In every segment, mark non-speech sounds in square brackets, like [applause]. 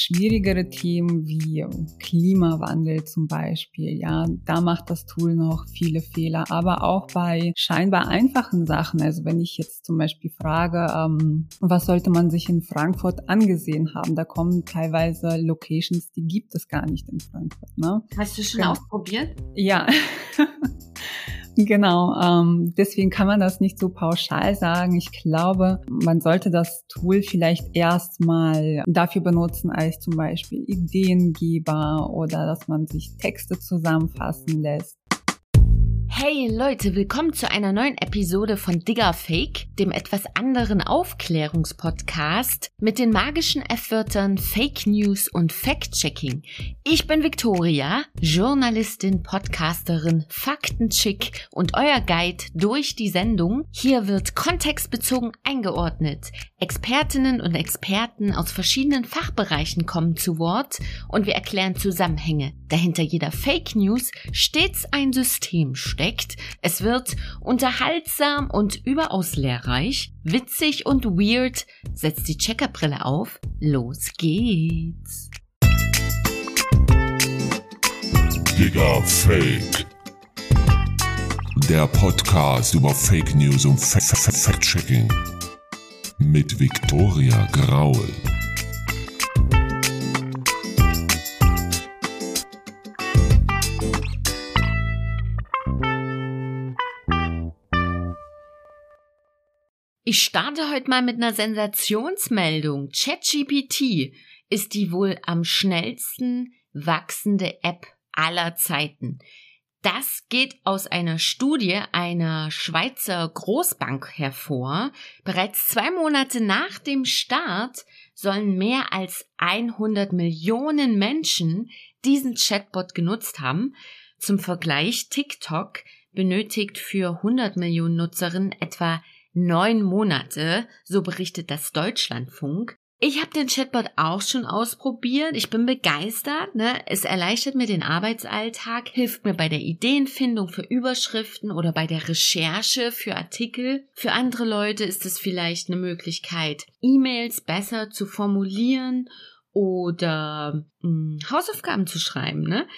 schwierigere Themen wie Klimawandel zum Beispiel, ja, da macht das Tool noch viele Fehler, aber auch bei scheinbar einfachen Sachen. Also wenn ich jetzt zum Beispiel frage, ähm, was sollte man sich in Frankfurt angesehen haben, da kommen teilweise Locations, die gibt es gar nicht in Frankfurt. Ne? Hast du schon genau. ausprobiert? Ja. [laughs] Genau, ähm, deswegen kann man das nicht so pauschal sagen. Ich glaube, man sollte das Tool vielleicht erstmal dafür benutzen als zum Beispiel Ideengeber oder dass man sich Texte zusammenfassen lässt Hey Leute, willkommen zu einer neuen Episode von Digger Fake, dem etwas anderen Aufklärungspodcast mit den magischen F-Wörtern Fake News und Fact-Checking. Ich bin Victoria, Journalistin, Podcasterin, Faktenchick und euer Guide durch die Sendung. Hier wird kontextbezogen eingeordnet. Expertinnen und Experten aus verschiedenen Fachbereichen kommen zu Wort und wir erklären Zusammenhänge. Dahinter jeder Fake News stets ein System steckt. Es wird unterhaltsam und überaus lehrreich, witzig und weird. Setzt die Checkerbrille auf. Los geht's. Digga Fake. Der Podcast über Fake News und Fact-Checking. Mit Victoria Graul. Ich starte heute mal mit einer Sensationsmeldung. ChatGPT ist die wohl am schnellsten wachsende App aller Zeiten. Das geht aus einer Studie einer Schweizer Großbank hervor. Bereits zwei Monate nach dem Start sollen mehr als 100 Millionen Menschen diesen Chatbot genutzt haben. Zum Vergleich, TikTok benötigt für 100 Millionen Nutzerinnen etwa neun Monate, so berichtet das Deutschlandfunk. Ich habe den Chatbot auch schon ausprobiert. Ich bin begeistert. Ne? Es erleichtert mir den Arbeitsalltag, hilft mir bei der Ideenfindung für Überschriften oder bei der Recherche für Artikel. Für andere Leute ist es vielleicht eine Möglichkeit, E-Mails besser zu formulieren oder mh, hm, Hausaufgaben zu schreiben. Ne?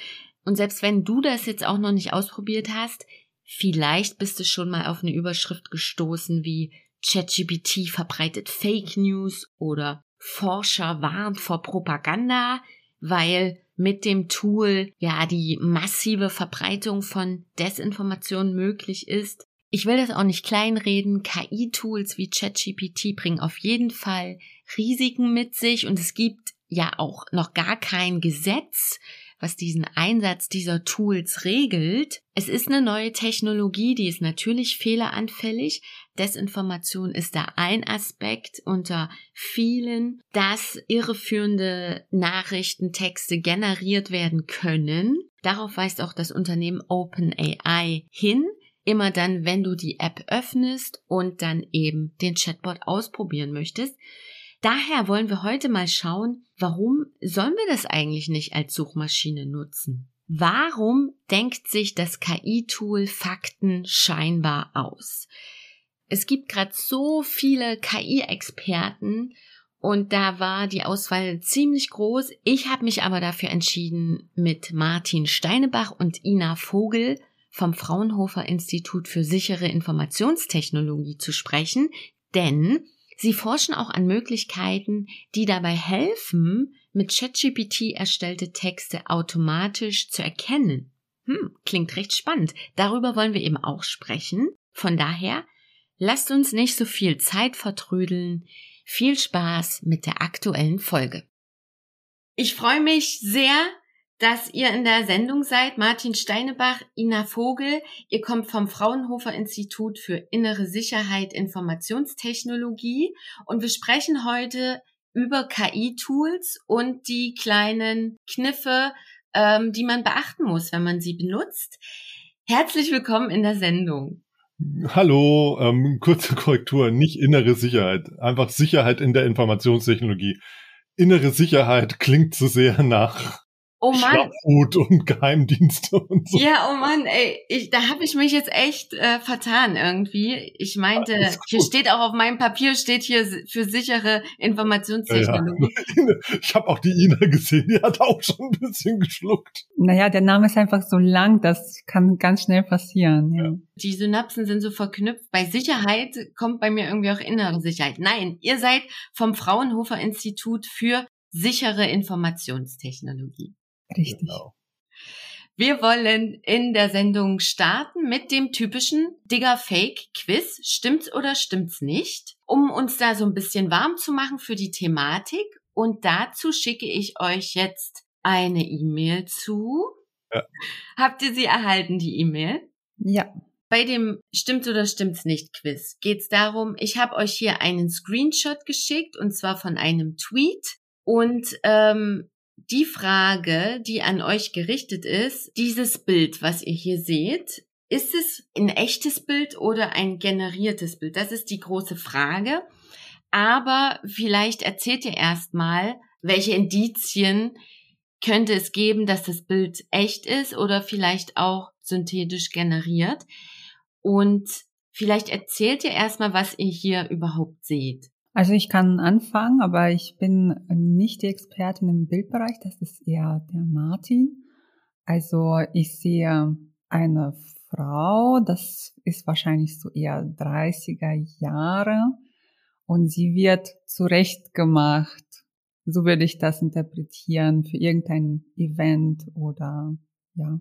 Und selbst wenn du das jetzt auch noch nicht ausprobiert hast, Vielleicht bist du schon mal auf eine Überschrift gestoßen wie ChatGPT verbreitet Fake News oder Forscher warnt vor Propaganda, weil mit dem Tool ja die massive Verbreitung von Desinformation möglich ist. Ich will das auch nicht kleinreden. KI-Tools wie ChatGPT bringen auf jeden Fall Risiken mit sich und es gibt ja auch noch gar kein Gesetz, was diesen Einsatz dieser Tools regelt. Es ist eine neue Technologie, die ist natürlich fehleranfällig. Desinformation ist da ein Aspekt unter vielen, dass irreführende Nachrichtentexte generiert werden können. Darauf weist auch das Unternehmen OpenAI hin. Immer dann, wenn du die App öffnest und dann eben den Chatbot ausprobieren möchtest. Daher wollen wir heute mal schauen, warum sollen wir das eigentlich nicht als Suchmaschine nutzen? Warum denkt sich das KI-Tool Fakten scheinbar aus? Es gibt gerade so viele KI-Experten und da war die Auswahl ziemlich groß. Ich habe mich aber dafür entschieden, mit Martin Steinebach und Ina Vogel vom Fraunhofer Institut für sichere Informationstechnologie zu sprechen, denn Sie forschen auch an Möglichkeiten, die dabei helfen, mit ChatGPT erstellte Texte automatisch zu erkennen. Hm, klingt recht spannend. Darüber wollen wir eben auch sprechen. Von daher, lasst uns nicht so viel Zeit vertrödeln. Viel Spaß mit der aktuellen Folge. Ich freue mich sehr, dass ihr in der Sendung seid. Martin Steinebach, Ina Vogel. Ihr kommt vom Fraunhofer Institut für Innere Sicherheit Informationstechnologie und wir sprechen heute über KI-Tools und die kleinen Kniffe, ähm, die man beachten muss, wenn man sie benutzt. Herzlich willkommen in der Sendung. Hallo, ähm, kurze Korrektur, nicht innere Sicherheit, einfach Sicherheit in der Informationstechnologie. Innere Sicherheit klingt zu sehr nach Oh Mann. Schlafhut und Geheimdienste und so. Ja, oh Mann, ey, ich, da habe ich mich jetzt echt äh, vertan irgendwie. Ich meinte, hier steht auch auf meinem Papier, steht hier für sichere Informationstechnologie. Ja, ja. [laughs] Ich habe auch die Ina gesehen, die hat auch schon ein bisschen geschluckt. Naja, der Name ist einfach so lang, das kann ganz schnell passieren. Ja. Die Synapsen sind so verknüpft. Bei Sicherheit kommt bei mir irgendwie auch innere Sicherheit. Nein, ihr seid vom Fraunhofer Institut für sichere Informationstechnologie. Richtig. Genau. Wir wollen in der Sendung starten mit dem typischen Digger Fake Quiz. Stimmt's oder stimmt's nicht? Um uns da so ein bisschen warm zu machen für die Thematik. Und dazu schicke ich euch jetzt eine E-Mail zu. Ja. Habt ihr sie erhalten, die E-Mail? Ja. Bei dem Stimmt oder stimmt's nicht Quiz geht's darum, ich habe euch hier einen Screenshot geschickt und zwar von einem Tweet und ähm, die Frage, die an euch gerichtet ist, dieses Bild, was ihr hier seht, ist es ein echtes Bild oder ein generiertes Bild? Das ist die große Frage. Aber vielleicht erzählt ihr erstmal, welche Indizien könnte es geben, dass das Bild echt ist oder vielleicht auch synthetisch generiert. Und vielleicht erzählt ihr erstmal, was ihr hier überhaupt seht. Also ich kann anfangen, aber ich bin nicht die Expertin im Bildbereich, das ist eher der Martin. Also ich sehe eine Frau, das ist wahrscheinlich so eher 30er Jahre und sie wird zurechtgemacht. So würde ich das interpretieren für irgendein Event oder ja.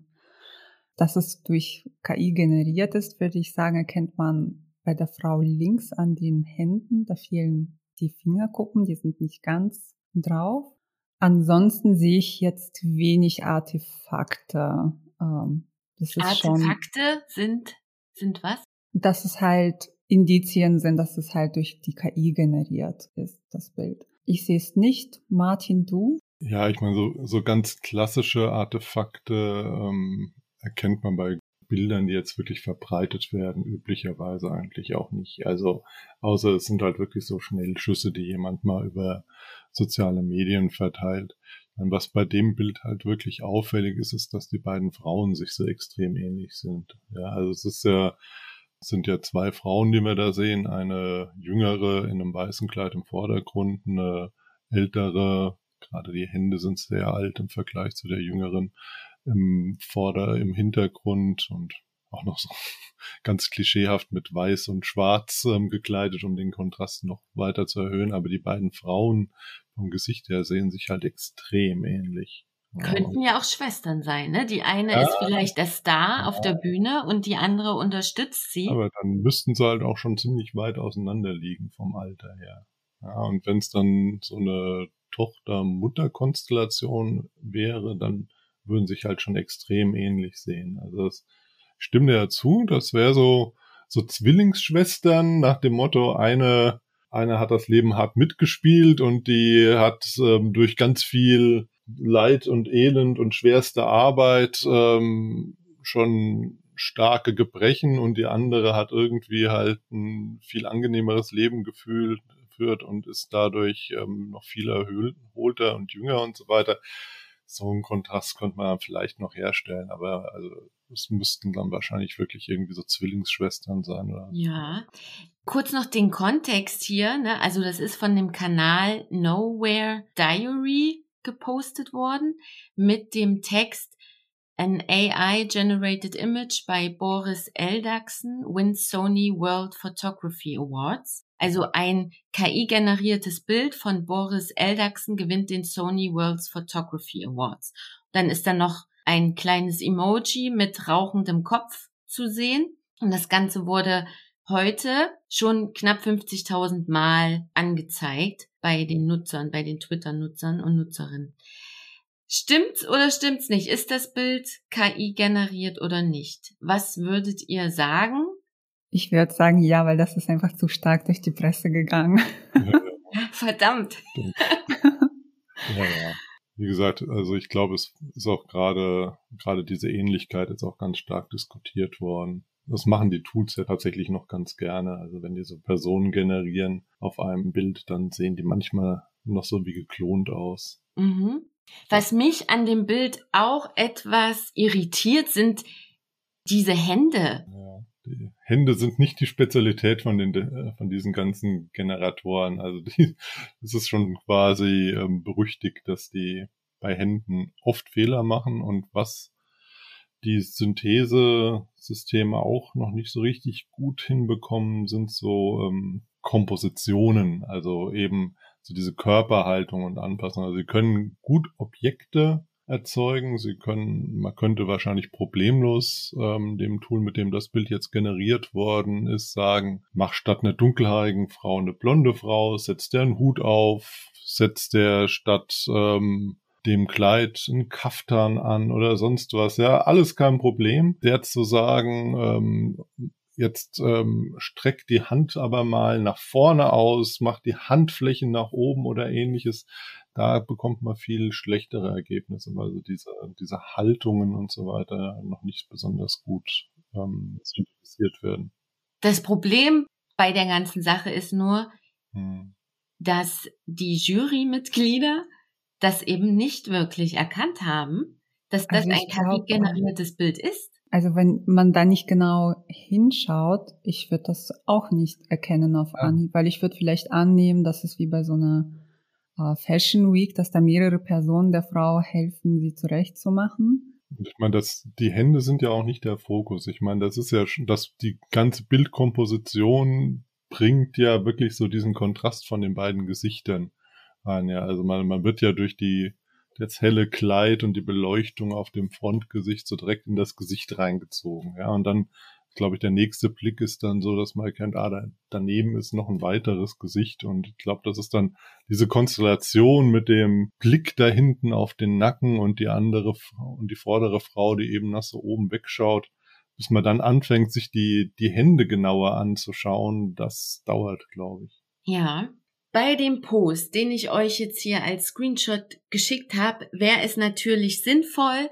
Dass es durch KI generiert ist, würde ich sagen, erkennt man bei der Frau links an den Händen, da fehlen die Fingerkuppen, die sind nicht ganz drauf. Ansonsten sehe ich jetzt wenig Artefakte. Ähm, das ist Artefakte schon, sind, sind was? Dass es halt Indizien sind, dass es halt durch die KI generiert ist, das Bild. Ich sehe es nicht. Martin, du? Ja, ich meine, so, so ganz klassische Artefakte ähm, erkennt man bei Bildern, die jetzt wirklich verbreitet werden, üblicherweise eigentlich auch nicht. Also, außer es sind halt wirklich so Schnellschüsse, die jemand mal über soziale Medien verteilt. Und was bei dem Bild halt wirklich auffällig ist, ist, dass die beiden Frauen sich so extrem ähnlich sind. Ja, also es ist ja, es sind ja zwei Frauen, die wir da sehen. Eine jüngere in einem weißen Kleid im Vordergrund, eine ältere, gerade die Hände sind sehr alt im Vergleich zu der jüngeren im Vorder-, im Hintergrund und auch noch so [laughs] ganz klischeehaft mit weiß und schwarz ähm, gekleidet, um den Kontrast noch weiter zu erhöhen. Aber die beiden Frauen vom Gesicht her sehen sich halt extrem ähnlich. Könnten ja auch Schwestern sein, ne? Die eine ja, ist vielleicht der Star auf der Bühne und die andere unterstützt sie. Aber dann müssten sie halt auch schon ziemlich weit auseinander liegen vom Alter her. Ja, und wenn es dann so eine Tochter-Mutter-Konstellation wäre, dann würden sich halt schon extrem ähnlich sehen. Also das stimmt ja zu. Das wäre so, so Zwillingsschwestern nach dem Motto, eine, eine hat das Leben hart mitgespielt und die hat ähm, durch ganz viel Leid und Elend und schwerste Arbeit ähm, schon starke Gebrechen und die andere hat irgendwie halt ein viel angenehmeres Leben gefühlt führt und ist dadurch ähm, noch viel erholter und jünger und so weiter so einen Kontrast könnte man vielleicht noch herstellen, aber also es müssten dann wahrscheinlich wirklich irgendwie so Zwillingsschwestern sein, oder? Ja. Kurz noch den Kontext hier, ne? Also das ist von dem Kanal Nowhere Diary gepostet worden mit dem Text An AI-generated image by Boris Eldachsen wins Sony World Photography Awards. Also ein KI-generiertes Bild von Boris Eldachsen gewinnt den Sony World's Photography Awards. Dann ist da noch ein kleines Emoji mit rauchendem Kopf zu sehen. Und das Ganze wurde heute schon knapp 50.000 Mal angezeigt bei den Nutzern, bei den Twitter-Nutzern und Nutzerinnen. Stimmt's oder stimmt's nicht? Ist das Bild KI generiert oder nicht? Was würdet ihr sagen? Ich würde sagen, ja, weil das ist einfach zu stark durch die Presse gegangen. [laughs] Verdammt. ja, ja. Wie gesagt, also ich glaube, es ist auch gerade, gerade diese Ähnlichkeit ist auch ganz stark diskutiert worden. Das machen die Tools ja tatsächlich noch ganz gerne. Also wenn die so Personen generieren auf einem Bild, dann sehen die manchmal noch so wie geklont aus. Mhm. Was mich an dem Bild auch etwas irritiert, sind diese Hände. Ja, die Hände sind nicht die Spezialität von den äh, von diesen ganzen Generatoren. Also die, [laughs] es ist schon quasi ähm, berüchtigt, dass die bei Händen oft Fehler machen und was die Synthesesysteme auch noch nicht so richtig gut hinbekommen, sind so ähm, Kompositionen, also eben so diese Körperhaltung und Anpassung. Also sie können gut Objekte erzeugen. Sie können, man könnte wahrscheinlich problemlos ähm, dem Tool, mit dem das Bild jetzt generiert worden ist, sagen, mach statt einer dunkelhaarigen Frau eine blonde Frau, setzt der einen Hut auf, setzt der statt ähm, dem Kleid einen Kaftan an oder sonst was. Ja, alles kein Problem. Der zu sagen, ähm, jetzt ähm, streckt die Hand aber mal nach vorne aus, macht die Handflächen nach oben oder ähnliches. Da bekommt man viel schlechtere Ergebnisse, weil so diese, diese Haltungen und so weiter noch nicht besonders gut ähm, synthetisiert werden. Das Problem bei der ganzen Sache ist nur, hm. dass die Jurymitglieder das eben nicht wirklich erkannt haben, dass das also ein KI-generiertes Bild ist. Also wenn man da nicht genau hinschaut, ich würde das auch nicht erkennen auf Anhieb, weil ich würde vielleicht annehmen, dass es wie bei so einer Fashion Week, dass da mehrere Personen der Frau helfen, sie zurechtzumachen. Ich meine, das, die Hände sind ja auch nicht der Fokus. Ich meine, das ist ja, dass die ganze Bildkomposition bringt ja wirklich so diesen Kontrast von den beiden Gesichtern rein. Ja, also man, man wird ja durch die das helle Kleid und die Beleuchtung auf dem Frontgesicht so direkt in das Gesicht reingezogen. Ja, und dann, glaube ich, der nächste Blick ist dann so, dass man erkennt, ah, da, daneben ist noch ein weiteres Gesicht. Und ich glaube, das ist dann diese Konstellation mit dem Blick da hinten auf den Nacken und die andere und die vordere Frau, die eben nach so oben wegschaut, bis man dann anfängt, sich die, die Hände genauer anzuschauen, das dauert, glaube ich. Ja, bei dem Post, den ich euch jetzt hier als Screenshot geschickt habe, wäre es natürlich sinnvoll,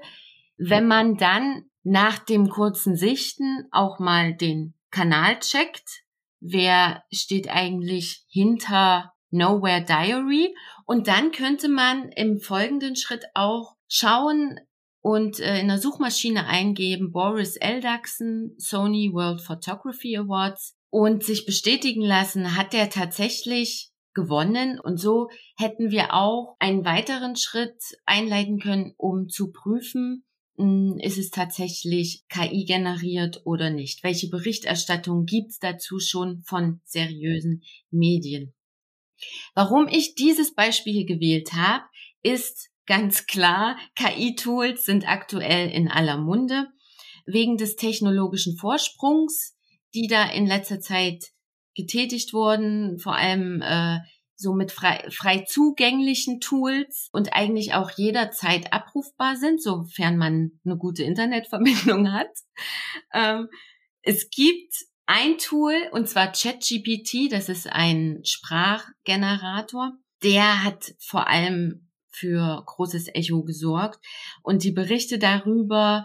wenn man dann nach dem kurzen Sichten auch mal den Kanal checkt. Wer steht eigentlich hinter Nowhere Diary? Und dann könnte man im folgenden Schritt auch schauen und äh, in der Suchmaschine eingeben Boris Eldaxen, Sony World Photography Awards und sich bestätigen lassen, hat er tatsächlich gewonnen. Und so hätten wir auch einen weiteren Schritt einleiten können, um zu prüfen, ist es tatsächlich KI generiert oder nicht? Welche Berichterstattung gibt's dazu schon von seriösen Medien? Warum ich dieses Beispiel hier gewählt habe, ist ganz klar, KI-Tools sind aktuell in aller Munde. Wegen des technologischen Vorsprungs, die da in letzter Zeit getätigt wurden, vor allem äh, so mit frei, frei zugänglichen Tools und eigentlich auch jederzeit abrufbar sind, sofern man eine gute Internetverbindung [laughs] hat. Ähm, es gibt ein Tool, und zwar ChatGPT, das ist ein Sprachgenerator. Der hat vor allem für großes Echo gesorgt und die Berichte darüber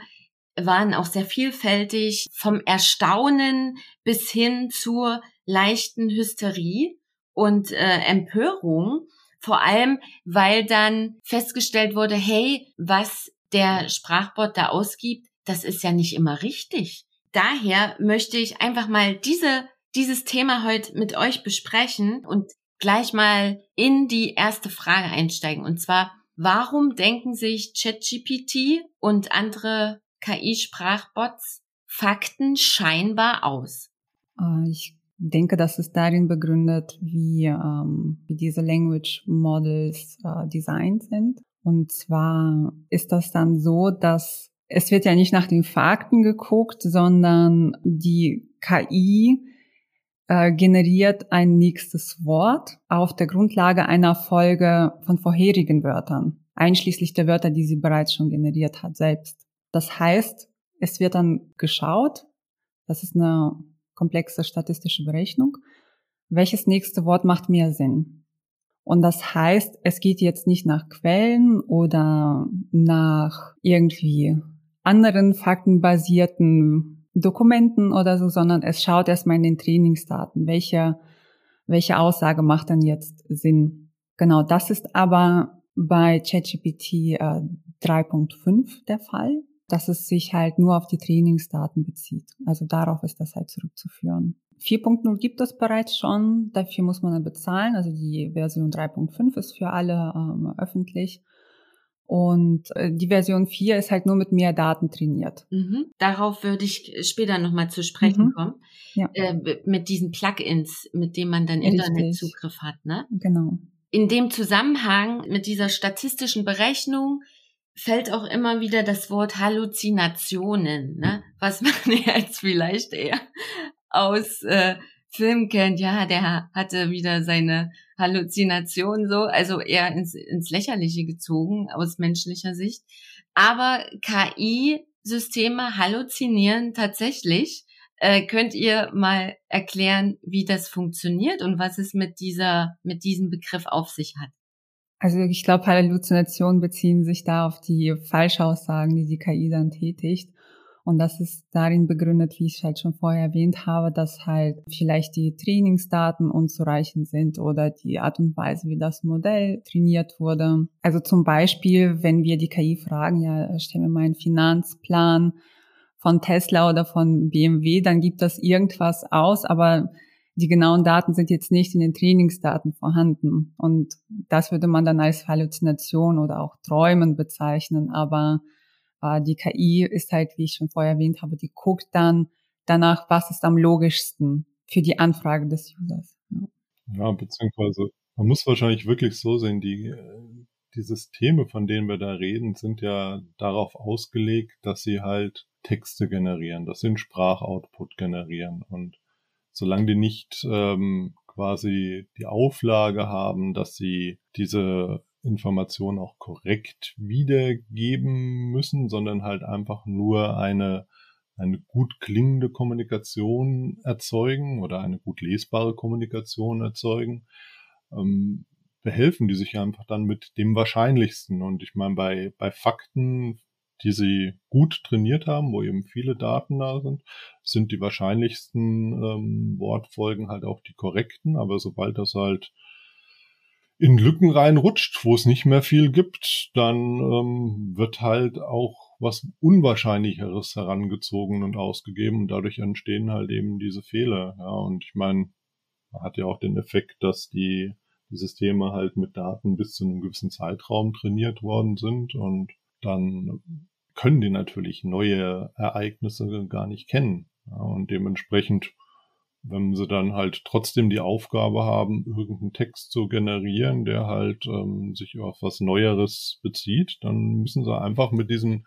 waren auch sehr vielfältig, vom Erstaunen bis hin zur leichten Hysterie und äh, Empörung, vor allem weil dann festgestellt wurde, hey, was der Sprachbot da ausgibt, das ist ja nicht immer richtig. Daher möchte ich einfach mal diese, dieses Thema heute mit euch besprechen und gleich mal in die erste Frage einsteigen. Und zwar, warum denken sich ChatGPT und andere KI-Sprachbots Fakten scheinbar aus? Äh, ich denke, das ist darin begründet, wie, ähm, wie diese Language Models äh, designt sind. Und zwar ist das dann so, dass es wird ja nicht nach den Fakten geguckt, sondern die KI äh, generiert ein nächstes Wort auf der Grundlage einer Folge von vorherigen Wörtern, einschließlich der Wörter, die sie bereits schon generiert hat selbst. Das heißt, es wird dann geschaut, das ist eine komplexe statistische Berechnung. Welches nächste Wort macht mehr Sinn? Und das heißt, es geht jetzt nicht nach Quellen oder nach irgendwie anderen faktenbasierten Dokumenten oder so, sondern es schaut erstmal in den Trainingsdaten, welche, welche Aussage macht dann jetzt Sinn. Genau, das ist aber bei ChatGPT äh, 3.5 der Fall, dass es sich halt nur auf die Trainingsdaten bezieht. Also darauf ist das halt zurückzuführen. 4.0 gibt es bereits schon, dafür muss man dann bezahlen. Also die Version 3.5 ist für alle ähm, öffentlich. Und äh, die Version 4 ist halt nur mit mehr Daten trainiert. Mhm. Darauf würde ich später nochmal zu sprechen mhm. kommen. Ja. Äh, mit diesen Plugins, mit denen man dann Richtig. Internetzugriff hat, ne? Genau. In dem Zusammenhang mit dieser statistischen Berechnung fällt auch immer wieder das Wort Halluzinationen, ne? Was [laughs] man jetzt vielleicht eher aus äh, Film kennt, ja, der hatte wieder seine Halluzination so, also eher ins, ins Lächerliche gezogen aus menschlicher Sicht. Aber KI-Systeme halluzinieren tatsächlich. Äh, könnt ihr mal erklären, wie das funktioniert und was es mit dieser, mit diesem Begriff auf sich hat? Also ich glaube, Halluzinationen beziehen sich da auf die Falschaussagen, die die KI dann tätigt. Und das ist darin begründet, wie ich halt schon vorher erwähnt habe, dass halt vielleicht die Trainingsdaten unzureichend sind oder die Art und Weise, wie das Modell trainiert wurde. Also zum Beispiel, wenn wir die KI fragen, ja, stell mir mal einen Finanzplan von Tesla oder von BMW, dann gibt das irgendwas aus, aber die genauen Daten sind jetzt nicht in den Trainingsdaten vorhanden. Und das würde man dann als Halluzination oder auch Träumen bezeichnen. Aber äh, die KI ist halt, wie ich schon vorher erwähnt habe, die guckt dann danach, was ist am logischsten für die Anfrage des Users. Ja, ja beziehungsweise man muss wahrscheinlich wirklich so sehen, die, die Systeme, von denen wir da reden, sind ja darauf ausgelegt, dass sie halt Texte generieren, dass sie einen Sprachoutput generieren. Und solange die nicht ähm, quasi die Auflage haben, dass sie diese Informationen auch korrekt wiedergeben müssen, sondern halt einfach nur eine, eine gut klingende Kommunikation erzeugen oder eine gut lesbare Kommunikation erzeugen, ähm, behelfen die sich einfach dann mit dem Wahrscheinlichsten. Und ich meine, bei, bei Fakten, die sie gut trainiert haben, wo eben viele Daten da sind, sind die wahrscheinlichsten ähm, Wortfolgen halt auch die korrekten. Aber sobald das halt in Lücken reinrutscht, wo es nicht mehr viel gibt, dann ähm, wird halt auch was Unwahrscheinlicheres herangezogen und ausgegeben und dadurch entstehen halt eben diese Fehler. Ja, und ich meine, hat ja auch den Effekt, dass die, die Systeme halt mit Daten bis zu einem gewissen Zeitraum trainiert worden sind und dann können die natürlich neue Ereignisse gar nicht kennen. Ja, und dementsprechend wenn sie dann halt trotzdem die Aufgabe haben, irgendeinen Text zu generieren, der halt ähm, sich auf was Neueres bezieht, dann müssen sie einfach mit diesen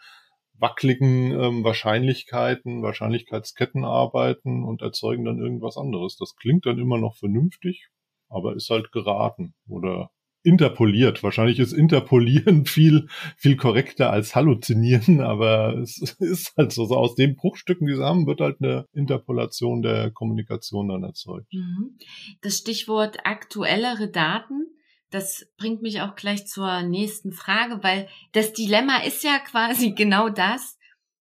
wackeligen ähm, Wahrscheinlichkeiten, Wahrscheinlichkeitsketten arbeiten und erzeugen dann irgendwas anderes. Das klingt dann immer noch vernünftig, aber ist halt geraten oder interpoliert. Wahrscheinlich ist interpolieren [laughs] viel, viel korrekter als halluzinieren, aber es [laughs] ist halt so, so aus den Bruchstücken, die sie haben, wird halt eine Interpolation der Kommunikation dann erzeugt. Mhm. Das Stichwort aktuellere Daten, das bringt mich auch gleich zur nächsten Frage, weil das Dilemma ist ja quasi [laughs] genau das.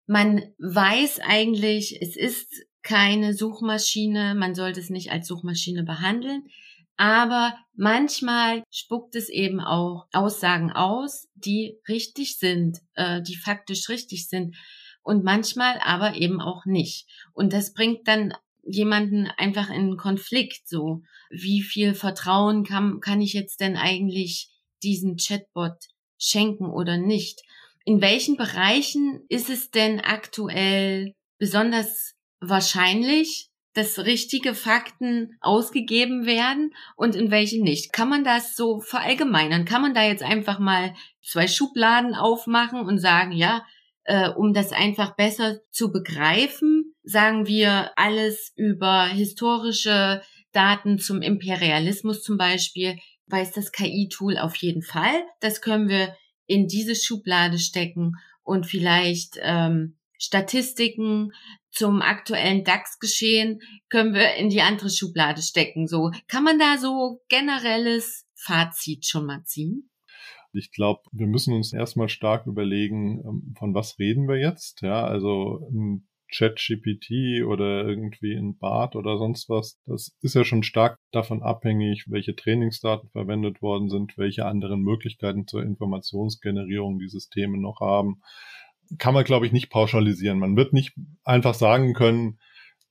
Man weiß eigentlich, es ist keine Suchmaschine, man sollte es nicht als Suchmaschine behandeln. Aber manchmal spuckt es eben auch Aussagen aus, die richtig sind, äh, die faktisch richtig sind. Und manchmal aber eben auch nicht. Und das bringt dann jemanden einfach in Konflikt, so. Wie viel Vertrauen kann, kann ich jetzt denn eigentlich diesen Chatbot schenken oder nicht? In welchen Bereichen ist es denn aktuell besonders wahrscheinlich, dass richtige Fakten ausgegeben werden und in welchen nicht. Kann man das so verallgemeinern? Kann man da jetzt einfach mal zwei Schubladen aufmachen und sagen, ja, äh, um das einfach besser zu begreifen, sagen wir alles über historische Daten zum Imperialismus zum Beispiel, weiß das KI-Tool auf jeden Fall. Das können wir in diese Schublade stecken und vielleicht ähm, Statistiken zum aktuellen DAX-Geschehen können wir in die andere Schublade stecken. So kann man da so generelles Fazit schon mal ziehen? Ich glaube, wir müssen uns erstmal stark überlegen, ähm, von was reden wir jetzt. Ja, also ein ChatGPT oder irgendwie in BART oder sonst was, das ist ja schon stark davon abhängig, welche Trainingsdaten verwendet worden sind, welche anderen Möglichkeiten zur Informationsgenerierung die Systeme noch haben. Kann man, glaube ich, nicht pauschalisieren. Man wird nicht einfach sagen können,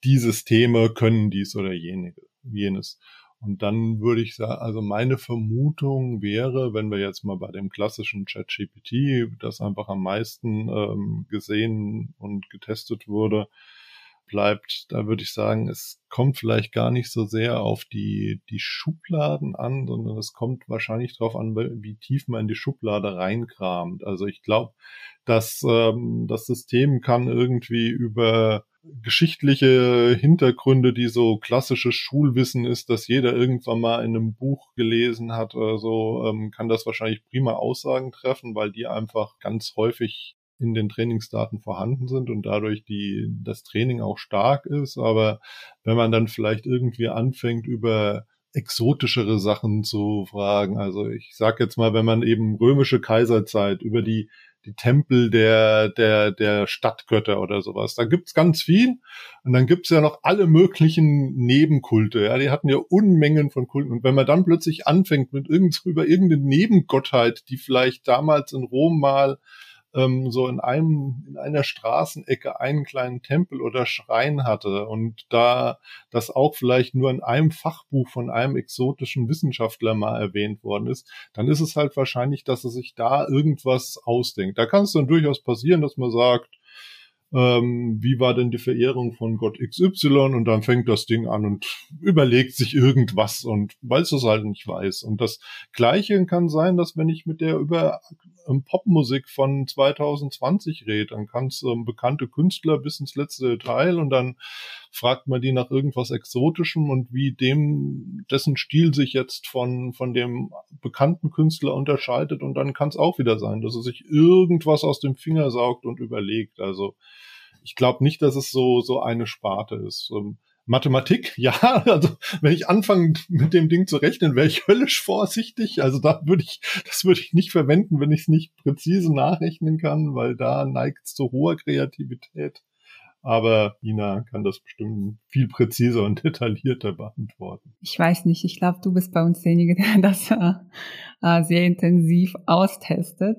die Systeme können dies oder jenes. Und dann würde ich sagen, also meine Vermutung wäre, wenn wir jetzt mal bei dem klassischen ChatGPT, das einfach am meisten ähm, gesehen und getestet wurde, bleibt, da würde ich sagen, es kommt vielleicht gar nicht so sehr auf die, die Schubladen an, sondern es kommt wahrscheinlich darauf an, wie tief man in die Schublade reinkramt. Also ich glaube, dass ähm, das System kann irgendwie über geschichtliche Hintergründe, die so klassisches Schulwissen ist, dass jeder irgendwann mal in einem Buch gelesen hat oder so, ähm, kann das wahrscheinlich prima Aussagen treffen, weil die einfach ganz häufig in den Trainingsdaten vorhanden sind und dadurch die, das Training auch stark ist. Aber wenn man dann vielleicht irgendwie anfängt, über exotischere Sachen zu fragen, also ich sag jetzt mal, wenn man eben römische Kaiserzeit über die die Tempel der, der, der Stadtgötter oder sowas. Da gibt's ganz viel. Und dann gibt's ja noch alle möglichen Nebenkulte. Ja, die hatten ja Unmengen von Kulten. Und wenn man dann plötzlich anfängt mit irgend, über irgendeine Nebengottheit, die vielleicht damals in Rom mal ähm, so in einem, in einer Straßenecke einen kleinen Tempel oder Schrein hatte und da das auch vielleicht nur in einem Fachbuch von einem exotischen Wissenschaftler mal erwähnt worden ist, dann ist es halt wahrscheinlich, dass er sich da irgendwas ausdenkt. Da kann es dann durchaus passieren, dass man sagt, ähm, wie war denn die Verehrung von Gott XY und dann fängt das Ding an und überlegt sich irgendwas und weil es das halt nicht weiß. Und das Gleiche kann sein, dass wenn ich mit der über Popmusik von 2020 rede, dann kann es ähm, bekannte Künstler bis ins letzte Detail und dann fragt man die nach irgendwas Exotischem und wie dem, dessen Stil sich jetzt von, von dem bekannten Künstler unterscheidet und dann kann es auch wieder sein, dass er sich irgendwas aus dem Finger saugt und überlegt. Also ich glaube nicht, dass es so, so eine Sparte ist. Mathematik, [laughs] ja, also wenn ich anfange mit dem Ding zu rechnen, wäre ich höllisch vorsichtig. Also da würde ich, das würde ich nicht verwenden, wenn ich es nicht präzise nachrechnen kann, weil da neigt es zu hoher Kreativität. Aber Ina kann das bestimmt viel präziser und [laughs] detaillierter beantworten. Ich weiß nicht, ich glaube, du bist bei uns derjenige, der [laughs] das äh, äh, sehr intensiv austestet.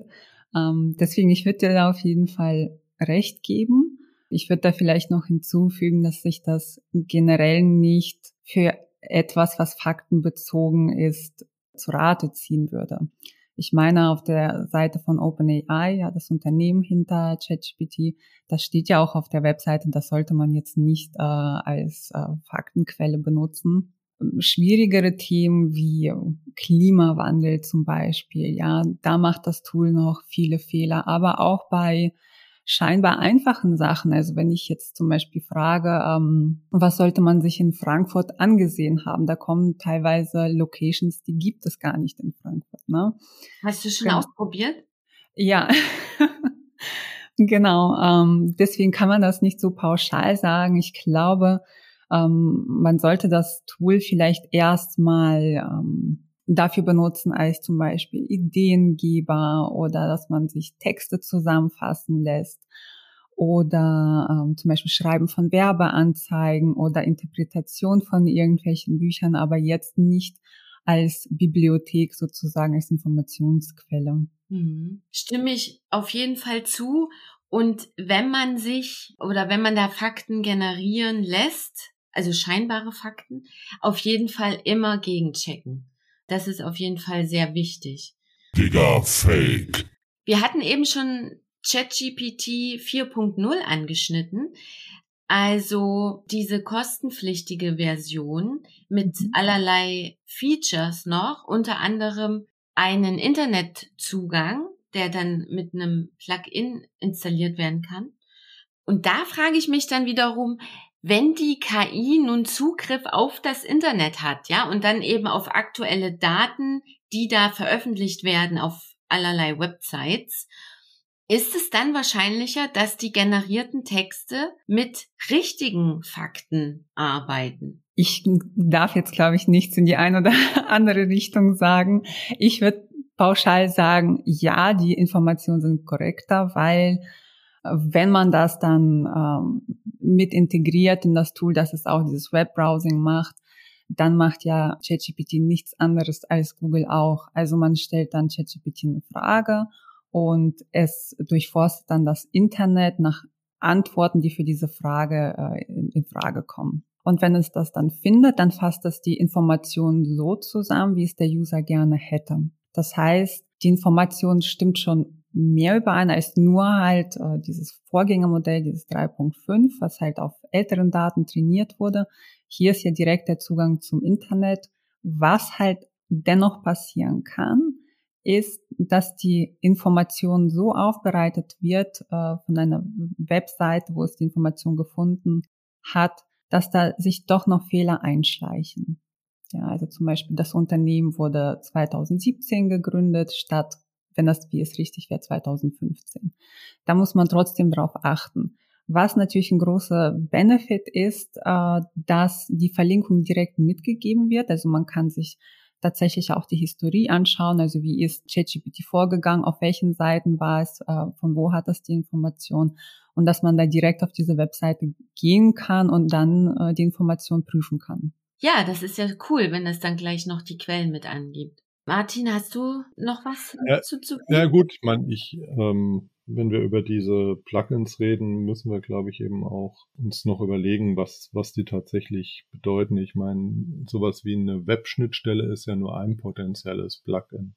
Ähm, deswegen, ich würde dir da auf jeden Fall recht geben. Ich würde da vielleicht noch hinzufügen, dass sich das generell nicht für etwas, was faktenbezogen ist, zu Rate ziehen würde. Ich meine, auf der Seite von OpenAI, ja, das Unternehmen hinter ChatGPT, das steht ja auch auf der Webseite, das sollte man jetzt nicht äh, als äh, Faktenquelle benutzen. Schwierigere Themen wie Klimawandel zum Beispiel, ja, da macht das Tool noch viele Fehler, aber auch bei scheinbar einfachen Sachen. Also wenn ich jetzt zum Beispiel frage, ähm, was sollte man sich in Frankfurt angesehen haben, da kommen teilweise Locations, die gibt es gar nicht in Frankfurt. Ne? Hast du schon genau. ausprobiert? Ja. [laughs] genau. Ähm, deswegen kann man das nicht so pauschal sagen. Ich glaube, ähm, man sollte das Tool vielleicht erstmal ähm, dafür benutzen als zum Beispiel Ideengeber oder dass man sich Texte zusammenfassen lässt oder ähm, zum Beispiel Schreiben von Werbeanzeigen oder Interpretation von irgendwelchen Büchern, aber jetzt nicht als Bibliothek sozusagen als Informationsquelle. Mhm. Stimme ich auf jeden Fall zu. Und wenn man sich oder wenn man da Fakten generieren lässt, also scheinbare Fakten, auf jeden Fall immer gegenchecken. Das ist auf jeden Fall sehr wichtig. Digga, Fake. Wir hatten eben schon ChatGPT 4.0 angeschnitten. Also diese kostenpflichtige Version mit mhm. allerlei Features noch, unter anderem einen Internetzugang, der dann mit einem Plugin installiert werden kann. Und da frage ich mich dann wiederum, wenn die KI nun Zugriff auf das Internet hat, ja, und dann eben auf aktuelle Daten, die da veröffentlicht werden auf allerlei Websites, ist es dann wahrscheinlicher, dass die generierten Texte mit richtigen Fakten arbeiten? Ich darf jetzt, glaube ich, nichts in die eine oder [laughs] andere Richtung sagen. Ich würde pauschal sagen, ja, die Informationen sind korrekter, weil Wenn man das dann ähm, mit integriert in das Tool, dass es auch dieses Webbrowsing macht, dann macht ja ChatGPT nichts anderes als Google auch. Also man stellt dann ChatGPT eine Frage und es durchforstet dann das Internet nach Antworten, die für diese Frage äh, in, Frage kommen. Und wenn es das dann findet, dann fasst es die Informationen so zusammen, wie es der User gerne hätte. Das heißt, die Information stimmt schon mehr überein als nur halt äh, dieses Vorgängermodell, dieses 3.5, was halt auf älteren Daten trainiert wurde. Hier ist ja direkt der Zugang zum Internet. Was halt dennoch passieren kann, ist, dass die Information so aufbereitet wird äh, von einer Webseite, wo es die Information gefunden hat, dass da sich doch noch Fehler einschleichen. Ja, also zum Beispiel das Unternehmen wurde 2017 gegründet, statt, wenn das, wie es richtig wäre, 2015. Da muss man trotzdem drauf achten. Was natürlich ein großer Benefit ist, äh, dass die Verlinkung direkt mitgegeben wird. Also man kann sich tatsächlich auch die Historie anschauen, also wie ist ChatGPT vorgegangen, auf welchen Seiten war es, äh, von wo hat es die Information und dass man da direkt auf diese Webseite gehen kann und dann äh, die Information prüfen kann. Ja, das ist ja cool, wenn es dann gleich noch die Quellen mit angibt. Martin, hast du noch was ja, zu, zu Ja gut, ich meine, ich ähm, wenn wir über diese Plugins reden, müssen wir, glaube ich, eben auch uns noch überlegen, was, was die tatsächlich bedeuten. Ich meine, sowas wie eine Web-Schnittstelle ist ja nur ein potenzielles Plugin.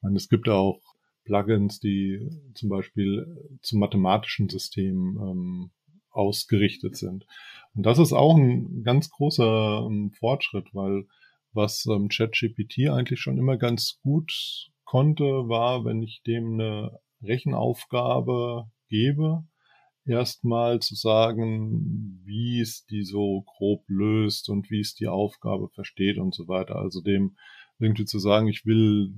meine, es gibt auch Plugins, die zum Beispiel zum mathematischen System ähm, ausgerichtet sind. Und das ist auch ein ganz großer ähm, Fortschritt, weil was ähm, ChatGPT eigentlich schon immer ganz gut konnte, war, wenn ich dem eine Rechenaufgabe gebe, erstmal zu sagen, wie es die so grob löst und wie es die Aufgabe versteht und so weiter. Also dem irgendwie zu sagen, ich will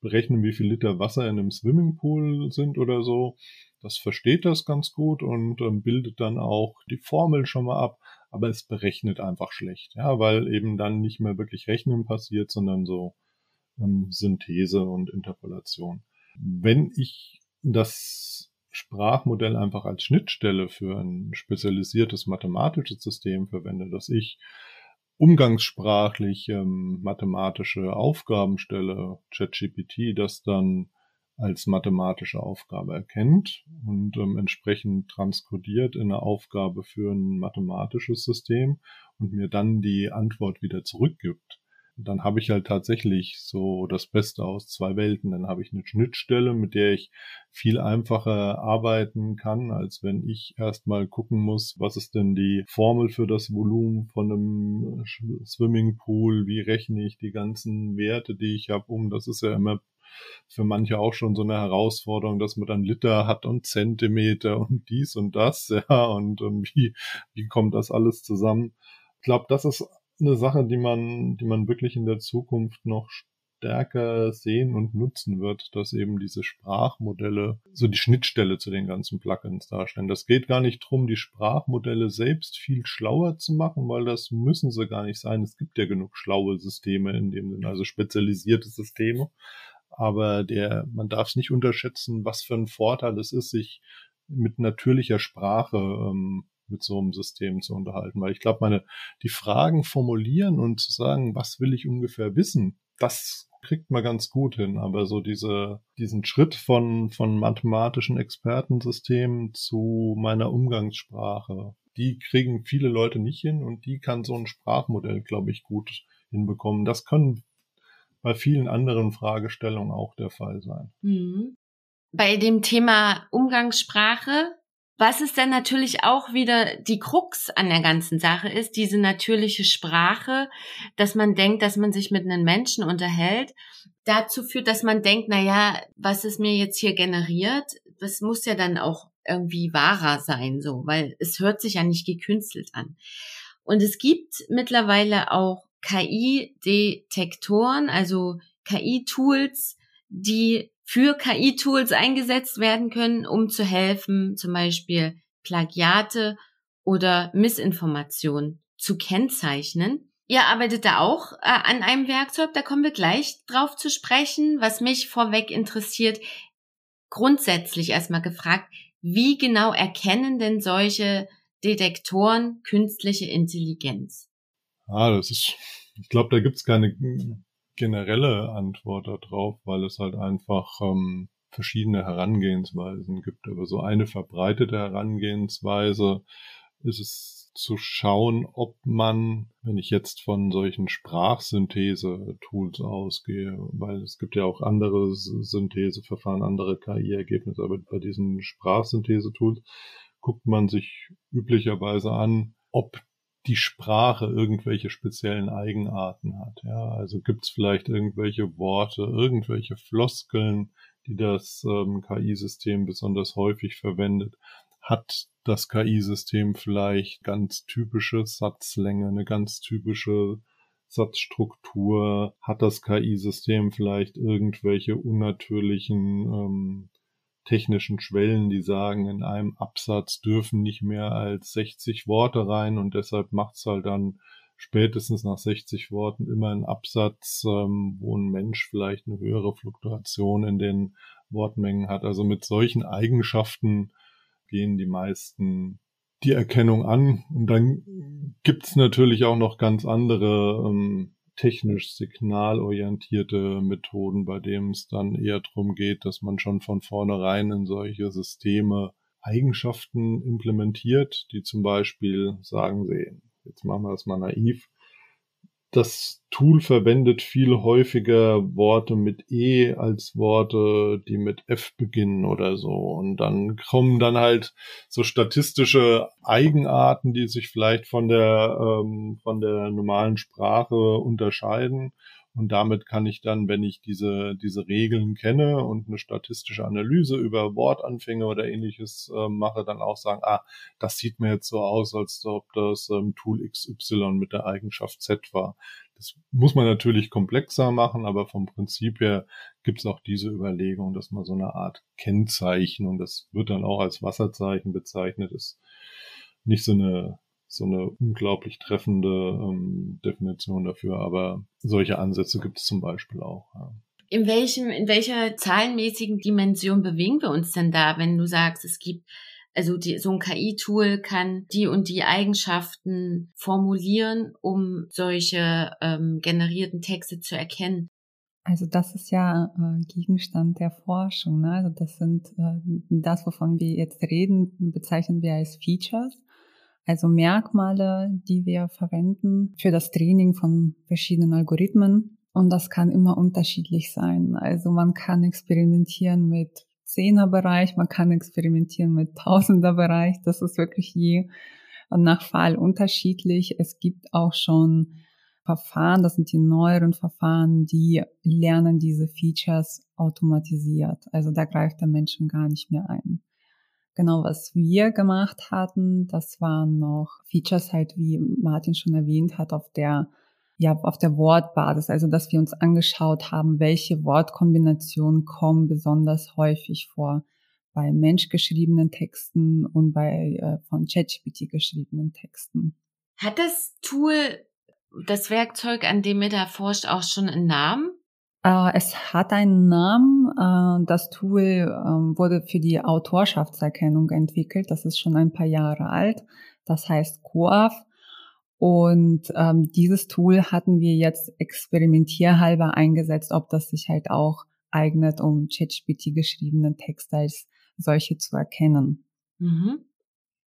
berechnen, wie viel Liter Wasser in einem Swimmingpool sind oder so. Das versteht das ganz gut und ähm, bildet dann auch die Formel schon mal ab, aber es berechnet einfach schlecht, ja, weil eben dann nicht mehr wirklich Rechnen passiert, sondern so ähm, Synthese und Interpolation. Wenn ich das Sprachmodell einfach als Schnittstelle für ein spezialisiertes mathematisches System verwende, dass ich umgangssprachlich ähm, mathematische Aufgaben stelle, ChatGPT das dann als mathematische Aufgabe erkennt und ähm, entsprechend transkodiert in eine Aufgabe für ein mathematisches System und mir dann die Antwort wieder zurückgibt dann habe ich halt tatsächlich so das Beste aus zwei Welten. Dann habe ich eine Schnittstelle, mit der ich viel einfacher arbeiten kann, als wenn ich erstmal gucken muss, was ist denn die Formel für das Volumen von einem Swimmingpool, wie rechne ich die ganzen Werte, die ich habe, um. Das ist ja immer für manche auch schon so eine Herausforderung, dass man dann Liter hat und Zentimeter und dies und das, [laughs] ja, und, und wie, wie kommt das alles zusammen? Ich glaube, das ist eine Sache, die man, die man wirklich in der Zukunft noch stärker sehen und nutzen wird, dass eben diese Sprachmodelle so die Schnittstelle zu den ganzen Plugins darstellen. Das geht gar nicht drum, die Sprachmodelle selbst viel schlauer zu machen, weil das müssen sie gar nicht sein. Es gibt ja genug schlaue Systeme in dem Sinne, also spezialisierte Systeme. Aber der, man darf es nicht unterschätzen, was für ein Vorteil es ist, sich mit natürlicher Sprache ähm, mit so einem System zu unterhalten. Weil ich glaube, meine, die Fragen formulieren und zu sagen, was will ich ungefähr wissen, das kriegt man ganz gut hin. Aber so diese, diesen Schritt von, von mathematischen Expertensystemen zu meiner Umgangssprache, die kriegen viele Leute nicht hin und die kann so ein Sprachmodell, glaube ich, gut hinbekommen. Das können bei vielen anderen Fragestellungen auch der Fall sein. Mhm. Bei dem Thema Umgangssprache was ist dann natürlich auch wieder die Krux an der ganzen Sache ist, diese natürliche Sprache, dass man denkt, dass man sich mit einem Menschen unterhält, dazu führt, dass man denkt, na ja, was es mir jetzt hier generiert, das muss ja dann auch irgendwie wahrer sein, so, weil es hört sich ja nicht gekünstelt an. Und es gibt mittlerweile auch KI-Detektoren, also KI-Tools, die für KI-Tools eingesetzt werden können, um zu helfen, zum Beispiel Plagiate oder Missinformation zu kennzeichnen. Ihr arbeitet da auch äh, an einem Werkzeug, da kommen wir gleich drauf zu sprechen. Was mich vorweg interessiert, grundsätzlich erstmal gefragt, Wie genau erkennen denn solche Detektoren künstliche Intelligenz? Ah, das ist, ich glaube, da gibt's keine generelle Antwort darauf, weil es halt einfach ähm, verschiedene Herangehensweisen gibt. Aber so eine verbreitete Herangehensweise ist es zu schauen, ob man, wenn ich jetzt von solchen Sprachsynthese-Tools ausgehe, weil es gibt ja auch andere Syntheseverfahren, andere KI-Ergebnisse, aber bei diesen Sprachsynthese-Tools guckt man sich üblicherweise an, ob die Sprache irgendwelche speziellen Eigenarten hat. Ja, also gibt es vielleicht irgendwelche Worte, irgendwelche Floskeln, die das ähm, KI-System besonders häufig verwendet hat das KI-System vielleicht ganz typische Satzlänge, eine ganz typische Satzstruktur? Hat das KI-System vielleicht irgendwelche unnatürlichen ähm, technischen Schwellen, die sagen, in einem Absatz dürfen nicht mehr als 60 Worte rein und deshalb macht's halt dann spätestens nach 60 Worten immer einen Absatz, ähm, wo ein Mensch vielleicht eine höhere Fluktuation in den Wortmengen hat. Also mit solchen Eigenschaften gehen die meisten die Erkennung an. Und dann gibt's natürlich auch noch ganz andere ähm, technisch signalorientierte Methoden, bei denen es dann eher darum geht, dass man schon von vornherein in solche Systeme Eigenschaften implementiert, die zum Beispiel sagen sehen, jetzt machen wir das mal naiv, das Tool verwendet viel häufiger Worte mit E als Worte, die mit F beginnen oder so. Und dann kommen dann halt so statistische Eigenarten, die sich vielleicht von der, ähm, von der normalen Sprache unterscheiden. Und damit kann ich dann, wenn ich diese, diese Regeln kenne und eine statistische Analyse über Wortanfänge oder ähnliches äh, mache, dann auch sagen, ah, das sieht mir jetzt so aus, als ob das ähm, Tool XY mit der Eigenschaft Z war. Das muss man natürlich komplexer machen, aber vom Prinzip her gibt es auch diese Überlegung, dass man so eine Art Kennzeichen und das wird dann auch als Wasserzeichen bezeichnet, ist nicht so eine so eine unglaublich treffende ähm, Definition dafür, aber solche Ansätze gibt es zum Beispiel auch. Ja. In welchem, in welcher zahlenmäßigen Dimension bewegen wir uns denn da, wenn du sagst, es gibt also die, so ein KI-Tool kann die und die Eigenschaften formulieren, um solche ähm, generierten Texte zu erkennen. Also das ist ja äh, Gegenstand der Forschung. Ne? Also das sind äh, das, wovon wir jetzt reden, bezeichnen wir als Features. Also Merkmale, die wir verwenden für das Training von verschiedenen Algorithmen. Und das kann immer unterschiedlich sein. Also man kann experimentieren mit Zehnerbereich, man kann experimentieren mit Tausenderbereich. Das ist wirklich je nach Fall unterschiedlich. Es gibt auch schon Verfahren, das sind die neueren Verfahren, die lernen diese Features automatisiert. Also da greift der Mensch gar nicht mehr ein. Genau, was wir gemacht hatten, das waren noch Features halt, wie Martin schon erwähnt hat, auf der ja, auf der Wortbasis, also dass wir uns angeschaut haben, welche Wortkombinationen kommen besonders häufig vor bei menschgeschriebenen Texten und bei äh, von ChatGPT geschriebenen Texten. Hat das Tool, das Werkzeug, an dem ihr da forscht, auch schon einen Namen? Äh, es hat einen Namen. Äh, das Tool ähm, wurde für die Autorschaftserkennung entwickelt. Das ist schon ein paar Jahre alt. Das heißt COAF. Und ähm, dieses Tool hatten wir jetzt experimentierhalber eingesetzt, ob das sich halt auch eignet, um ChatGPT geschriebenen Texte als solche zu erkennen. Mhm.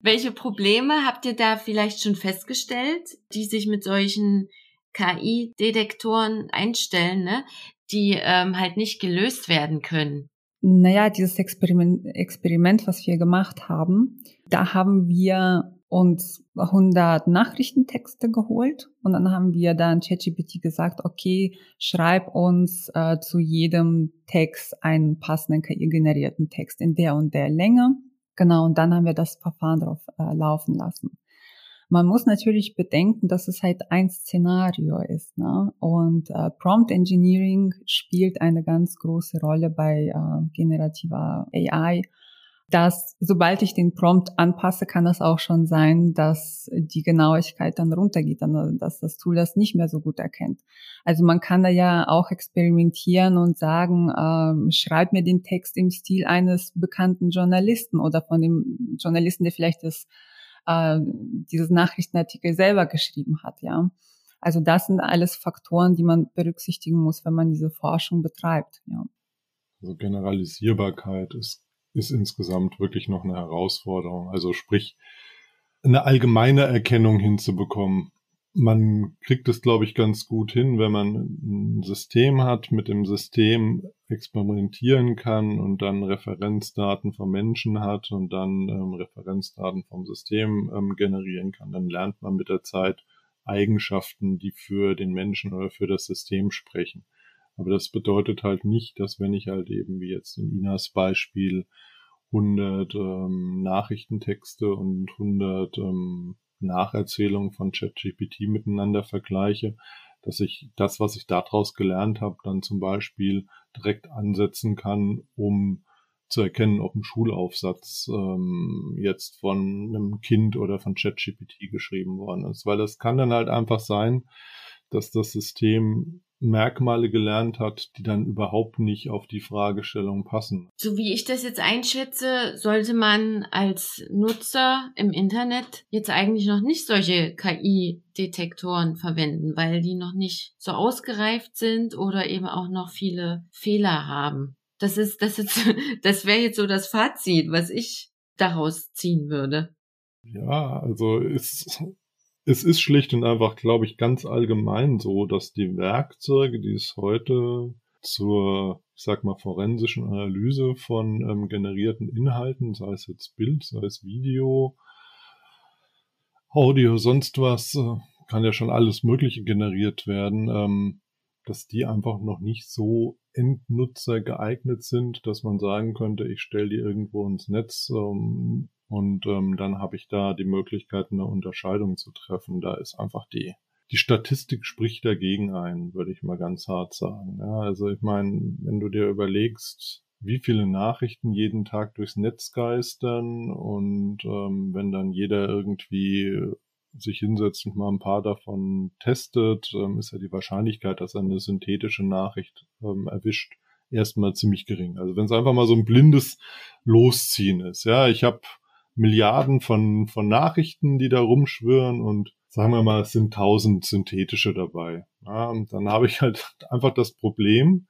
Welche Probleme habt ihr da vielleicht schon festgestellt, die sich mit solchen KI-Detektoren einstellen, ne? Die ähm, halt nicht gelöst werden können? Naja, dieses Experiment, Experiment, was wir gemacht haben, da haben wir uns 100 Nachrichtentexte geholt und dann haben wir dann ChatGPT gesagt, okay, schreib uns äh, zu jedem Text einen passenden KI-generierten Text in der und der Länge. Genau, und dann haben wir das Verfahren drauf äh, laufen lassen. Man muss natürlich bedenken, dass es halt ein Szenario ist. Ne? Und äh, Prompt Engineering spielt eine ganz große Rolle bei äh, generativer AI. dass sobald ich den Prompt anpasse, kann es auch schon sein, dass die Genauigkeit dann runtergeht, dass das Tool das nicht mehr so gut erkennt. Also man kann da ja auch experimentieren und sagen, ähm, schreib mir den Text im Stil eines bekannten Journalisten oder von dem Journalisten, der vielleicht das, äh, dieses Nachrichtenartikel selber geschrieben hat, ja. Also das sind alles Faktoren, die man berücksichtigen muss, wenn man diese Forschung betreibt, ja. Also Generalisierbarkeit ist ist insgesamt wirklich noch eine Herausforderung. Also sprich, eine allgemeine Erkennung hinzubekommen. Man kriegt es, glaube ich, ganz gut hin, wenn man ein System hat, mit dem System experimentieren kann und dann Referenzdaten vom Menschen hat und dann ähm, Referenzdaten vom System ähm, generieren kann. Dann lernt man mit der Zeit Eigenschaften, die für den Menschen oder für das System sprechen. Aber das bedeutet halt nicht, dass wenn ich halt eben wie jetzt in Inas Beispiel 100 ähm, Nachrichtentexte und 100 ähm, Nacherzählungen von ChatGPT miteinander vergleiche, dass ich das, was ich daraus gelernt habe, dann zum Beispiel direkt ansetzen kann, um zu erkennen, ob ein Schulaufsatz ähm, jetzt von einem Kind oder von ChatGPT geschrieben worden ist. Weil das kann dann halt einfach sein, dass das System Merkmale gelernt hat, die dann überhaupt nicht auf die Fragestellung passen. So wie ich das jetzt einschätze, sollte man als Nutzer im Internet jetzt eigentlich noch nicht solche KI-Detektoren verwenden, weil die noch nicht so ausgereift sind oder eben auch noch viele Fehler haben. Das ist, das ist, [laughs] das wäre jetzt so das Fazit, was ich daraus ziehen würde. Ja, also ist es ist schlicht und einfach, glaube ich, ganz allgemein so, dass die Werkzeuge, die es heute zur, ich sag mal, forensischen Analyse von ähm, generierten Inhalten, sei es jetzt Bild, sei es Video, Audio, sonst was, äh, kann ja schon alles Mögliche generiert werden, ähm, dass die einfach noch nicht so Endnutzer geeignet sind, dass man sagen könnte, ich stelle die irgendwo ins Netz, ähm, und ähm, dann habe ich da die Möglichkeit, eine Unterscheidung zu treffen. Da ist einfach die, die Statistik spricht dagegen ein, würde ich mal ganz hart sagen. Ja, also ich meine, wenn du dir überlegst, wie viele Nachrichten jeden Tag durchs Netz geistern und ähm, wenn dann jeder irgendwie sich hinsetzt und mal ein paar davon testet, ähm, ist ja die Wahrscheinlichkeit, dass er eine synthetische Nachricht ähm, erwischt, erstmal ziemlich gering. Also wenn es einfach mal so ein blindes Losziehen ist. Ja, ich habe Milliarden von, von Nachrichten, die da rumschwirren und sagen wir mal, es sind tausend synthetische dabei. Ja, dann habe ich halt [laughs] einfach das Problem,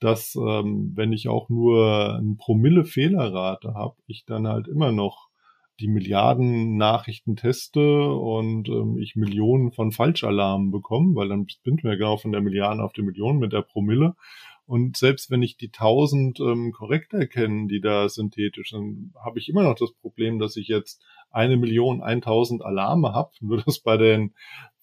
dass ähm, wenn ich auch nur ein Promille Fehlerrate habe, ich dann halt immer noch die Milliarden Nachrichten teste und ähm, ich Millionen von Falschalarmen bekomme, weil dann bin wir genau von der Milliarden auf die Millionen mit der Promille. Und selbst wenn ich die 1000 ähm, korrekt erkenne, die da synthetisch sind, habe ich immer noch das Problem, dass ich jetzt eine Million 1000 Alarme habe. Nur dass bei den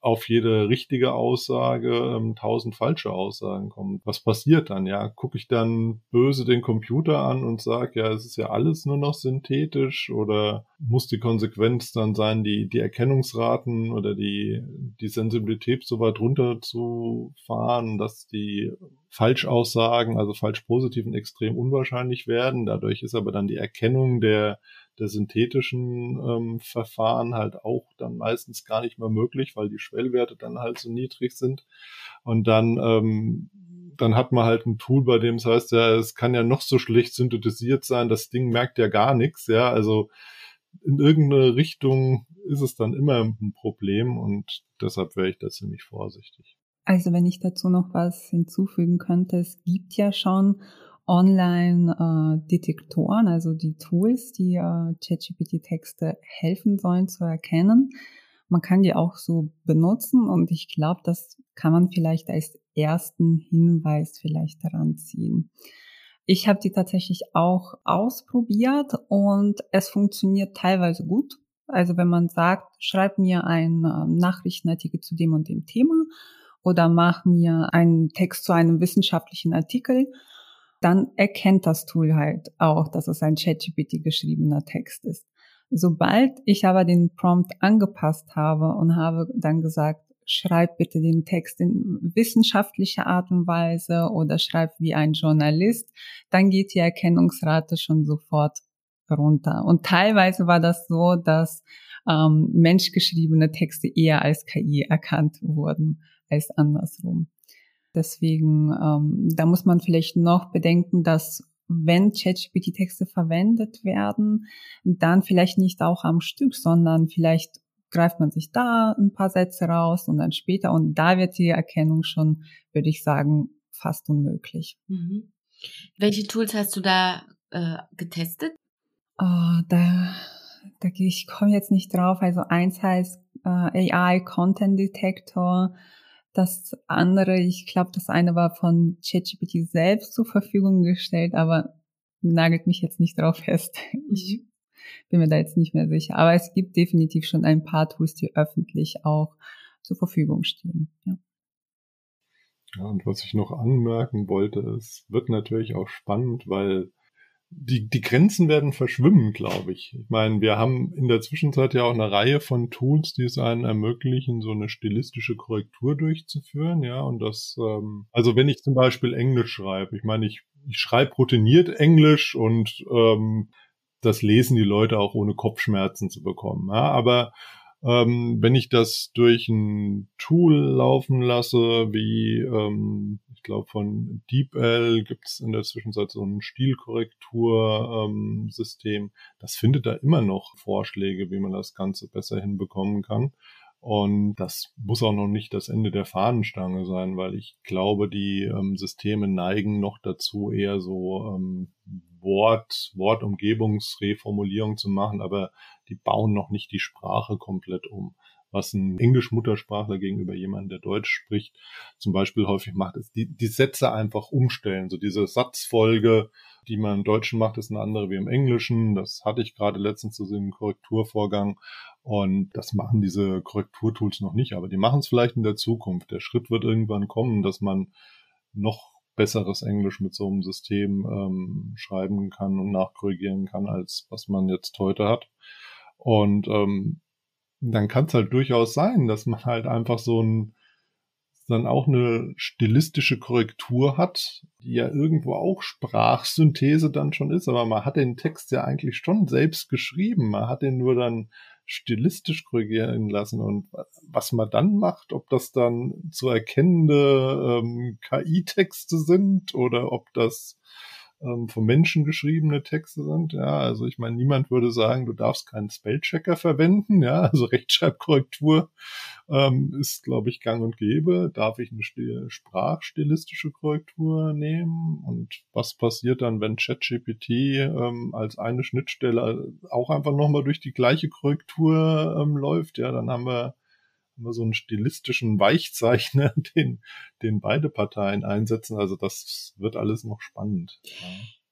auf jede richtige Aussage ähm, tausend falsche Aussagen kommen. Was passiert dann? Ja, gucke ich dann böse den Computer an und sage, ja, es ist ja alles nur noch synthetisch oder muss die Konsequenz dann sein, die, die Erkennungsraten oder die, die Sensibilität so weit runterzufahren, dass die Falschaussagen, also falsch positiven, extrem unwahrscheinlich werden. Dadurch ist aber dann die Erkennung der der synthetischen ähm, Verfahren halt auch dann meistens gar nicht mehr möglich, weil die Schwellwerte dann halt so niedrig sind. Und dann, ähm, dann hat man halt ein Tool, bei dem es heißt, ja, es kann ja noch so schlecht synthetisiert sein, das Ding merkt ja gar nichts, ja, also in irgendeine Richtung ist es dann immer ein Problem und deshalb wäre ich da ziemlich vorsichtig. Also wenn ich dazu noch was hinzufügen könnte, es gibt ja schon Online-Detektoren, also die Tools, die äh, ChatGPT-Texte helfen sollen zu erkennen. Man kann die auch so benutzen und ich glaube, das kann man vielleicht als ersten Hinweis vielleicht daran ziehen. Ich habe die tatsächlich auch ausprobiert und es funktioniert teilweise gut. Also wenn man sagt, schreib mir einen äh, Nachrichtenartikel zu dem und dem Thema oder mach mir einen Text zu einem wissenschaftlichen Artikel, dann erkennt das Tool halt auch, dass es ein ChatGPT geschriebener Text ist. Sobald ich aber den Prompt angepasst habe und habe dann gesagt, schreib bitte den Text in wissenschaftlicher Art und Weise oder schreib wie ein Journalist, dann geht die Erkennungsrate schon sofort runter. Und teilweise war das so, dass ähm, menschgeschriebene Texte eher als KI erkannt wurden als andersrum. Deswegen, ähm, da muss man vielleicht noch bedenken, dass wenn ChatGPT-Texte verwendet werden, dann vielleicht nicht auch am Stück, sondern vielleicht greift man sich da ein paar Sätze raus und dann später und da wird die Erkennung schon, würde ich sagen, fast unmöglich. Mhm. Welche Tools hast du da äh, getestet? Oh, da, da ich komme jetzt nicht drauf. Also eins heißt äh, AI Content Detector. Das andere, ich glaube, das eine war von ChatGPT selbst zur Verfügung gestellt, aber nagelt mich jetzt nicht drauf [laughs] fest. Ich mhm. bin mir da jetzt nicht mehr sicher. Aber es gibt definitiv schon ein paar Tools, die öffentlich auch zur Verfügung stehen. Ja. Ja, und was ich noch anmerken wollte, es wird natürlich auch spannend, weil die, die Grenzen werden verschwimmen, glaube ich. Ich meine, wir haben in der Zwischenzeit ja auch eine Reihe von Tools, die es einen ermöglichen, so eine stilistische Korrektur durchzuführen, ja, und das, ähm, also wenn ich zum Beispiel Englisch schreibe, ich meine, ich, ich schreibe routiniert Englisch und ähm, das lesen die Leute auch ohne Kopfschmerzen zu bekommen, ja, aber ähm, wenn ich das durch ein Tool laufen lasse, wie ähm, ich glaube von DeepL gibt es in der Zwischenzeit so ein Stilkorrektursystem, ähm, das findet da immer noch Vorschläge, wie man das Ganze besser hinbekommen kann. Und das muss auch noch nicht das Ende der Fahnenstange sein, weil ich glaube, die ähm, Systeme neigen noch dazu, eher so ähm, Wort, Wortumgebungsreformulierung zu machen, aber die bauen noch nicht die Sprache komplett um. Was ein Englisch-Muttersprachler gegenüber jemandem, der Deutsch spricht, zum Beispiel häufig macht, ist die, die Sätze einfach umstellen. So diese Satzfolge, die man im Deutschen macht, ist eine andere wie im Englischen. Das hatte ich gerade letztens zu so einem Korrekturvorgang. Und das machen diese Korrekturtools noch nicht, aber die machen es vielleicht in der Zukunft. Der Schritt wird irgendwann kommen, dass man noch besseres Englisch mit so einem System ähm, schreiben kann und nachkorrigieren kann, als was man jetzt heute hat. Und ähm, dann kann es halt durchaus sein, dass man halt einfach so ein dann auch eine stilistische Korrektur hat, die ja irgendwo auch Sprachsynthese dann schon ist, aber man hat den Text ja eigentlich schon selbst geschrieben. Man hat den nur dann stilistisch korrigieren lassen und was man dann macht, ob das dann zu erkennende ähm, KI-Texte sind oder ob das ähm, von Menschen geschriebene Texte sind. Ja, also ich meine, niemand würde sagen, du darfst keinen Spellchecker verwenden. Ja, also Rechtschreibkorrektur ähm, ist, glaube ich, gang und gäbe. Darf ich eine sprachstilistische Korrektur nehmen? Und was passiert dann, wenn ChatGPT ähm, als eine Schnittstelle auch einfach nochmal durch die gleiche Korrektur ähm, läuft? Ja, dann haben wir immer so einen stilistischen Weichzeichner, [laughs] den, den beide Parteien einsetzen. Also das wird alles noch spannend.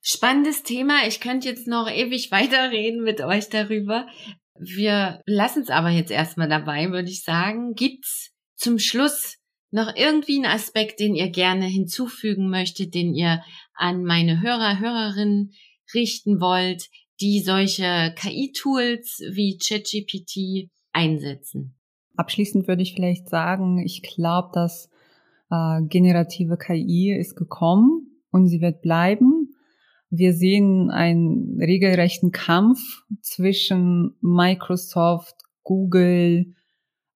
Spannendes Thema. Ich könnte jetzt noch ewig weiterreden mit euch darüber. Wir lassen es aber jetzt erstmal dabei, würde ich sagen. Gibt's zum Schluss noch irgendwie einen Aspekt, den ihr gerne hinzufügen möchtet, den ihr an meine Hörer, Hörerinnen richten wollt, die solche KI-Tools wie ChatGPT einsetzen? Abschließend würde ich vielleicht sagen, ich glaube, dass äh, generative KI ist gekommen und sie wird bleiben. Wir sehen einen regelrechten Kampf zwischen Microsoft, Google,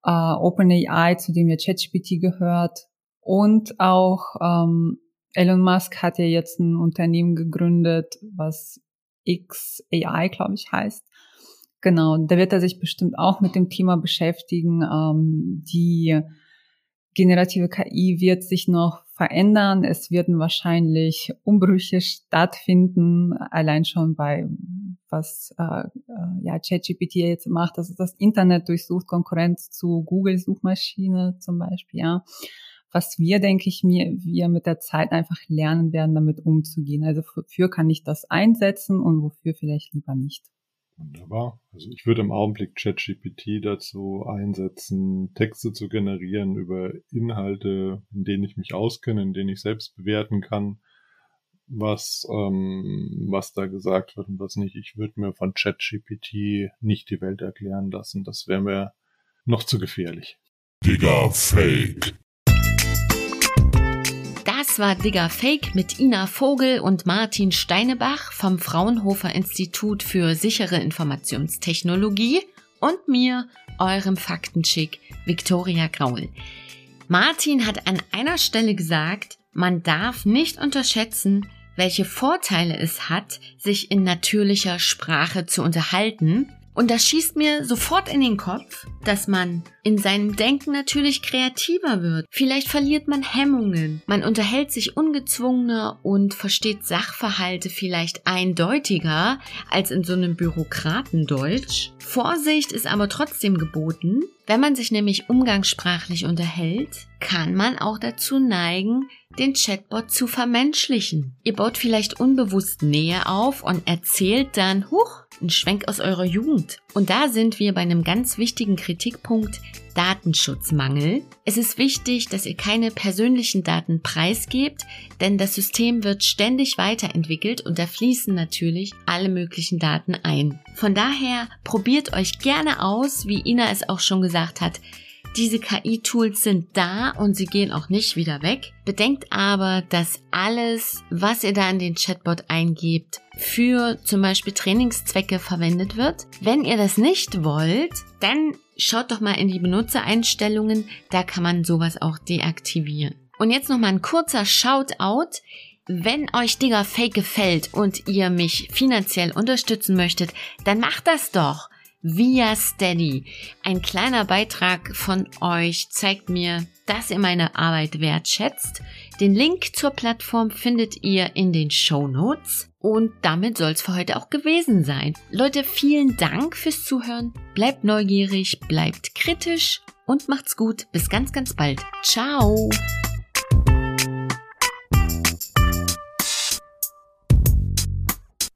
äh, OpenAI, zu dem ja ChatGPT gehört, und auch ähm, Elon Musk hat ja jetzt ein Unternehmen gegründet, was XAI, glaube ich, heißt. Genau, da wird er sich bestimmt auch mit dem Thema beschäftigen. Ähm, die generative KI wird sich noch verändern. Es werden wahrscheinlich Umbrüche stattfinden, allein schon bei was äh, äh ja ChatGPT jetzt macht, dass es das Internet durchsucht, Konkurrenz zu Google Suchmaschine zum Beispiel, ja. Was wir, denke ich mir, wir mit der Zeit einfach lernen werden, damit umzugehen. Also wofür kann ich das einsetzen und wofür vielleicht lieber nicht. Wunderbar. Also ich würde im Augenblick ChatGPT dazu einsetzen, Texte zu generieren über Inhalte, in denen ich mich auskenne, in denen ich selbst bewerten kann, was, ähm, was da gesagt wird und was nicht. Ich würde mir von ChatGPT nicht die Welt erklären lassen. Das wäre mir noch zu gefährlich. Digga, Fake Das war Digger Fake mit Ina Vogel und Martin Steinebach vom Fraunhofer Institut für sichere Informationstechnologie und mir, eurem Faktenchick Viktoria Graul. Martin hat an einer Stelle gesagt, man darf nicht unterschätzen, welche Vorteile es hat, sich in natürlicher Sprache zu unterhalten und das schießt mir sofort in den Kopf, dass man in seinem Denken natürlich kreativer wird. Vielleicht verliert man Hemmungen. Man unterhält sich ungezwungener und versteht Sachverhalte vielleicht eindeutiger als in so einem Bürokratendeutsch. Vorsicht ist aber trotzdem geboten. Wenn man sich nämlich umgangssprachlich unterhält, kann man auch dazu neigen, den Chatbot zu vermenschlichen. Ihr baut vielleicht unbewusst Nähe auf und erzählt dann, huch, ein Schwenk aus eurer Jugend. Und da sind wir bei einem ganz wichtigen Kritikpunkt Datenschutzmangel. Es ist wichtig, dass ihr keine persönlichen Daten preisgebt, denn das System wird ständig weiterentwickelt und da fließen natürlich alle möglichen Daten ein. Von daher probiert euch gerne aus, wie Ina es auch schon gesagt hat. Diese KI-Tools sind da und sie gehen auch nicht wieder weg. Bedenkt aber, dass alles, was ihr da in den Chatbot eingebt, für zum Beispiel Trainingszwecke verwendet wird. Wenn ihr das nicht wollt, dann schaut doch mal in die Benutzereinstellungen, da kann man sowas auch deaktivieren. Und jetzt noch mal ein kurzer Shoutout. Wenn euch Digger Fake gefällt und ihr mich finanziell unterstützen möchtet, dann macht das doch via Steady. Ein kleiner Beitrag von euch zeigt mir, dass ihr meine Arbeit wertschätzt. Den Link zur Plattform findet ihr in den Show Notes. Und damit soll es für heute auch gewesen sein. Leute, vielen Dank fürs Zuhören. Bleibt neugierig, bleibt kritisch und macht's gut. Bis ganz, ganz bald. Ciao.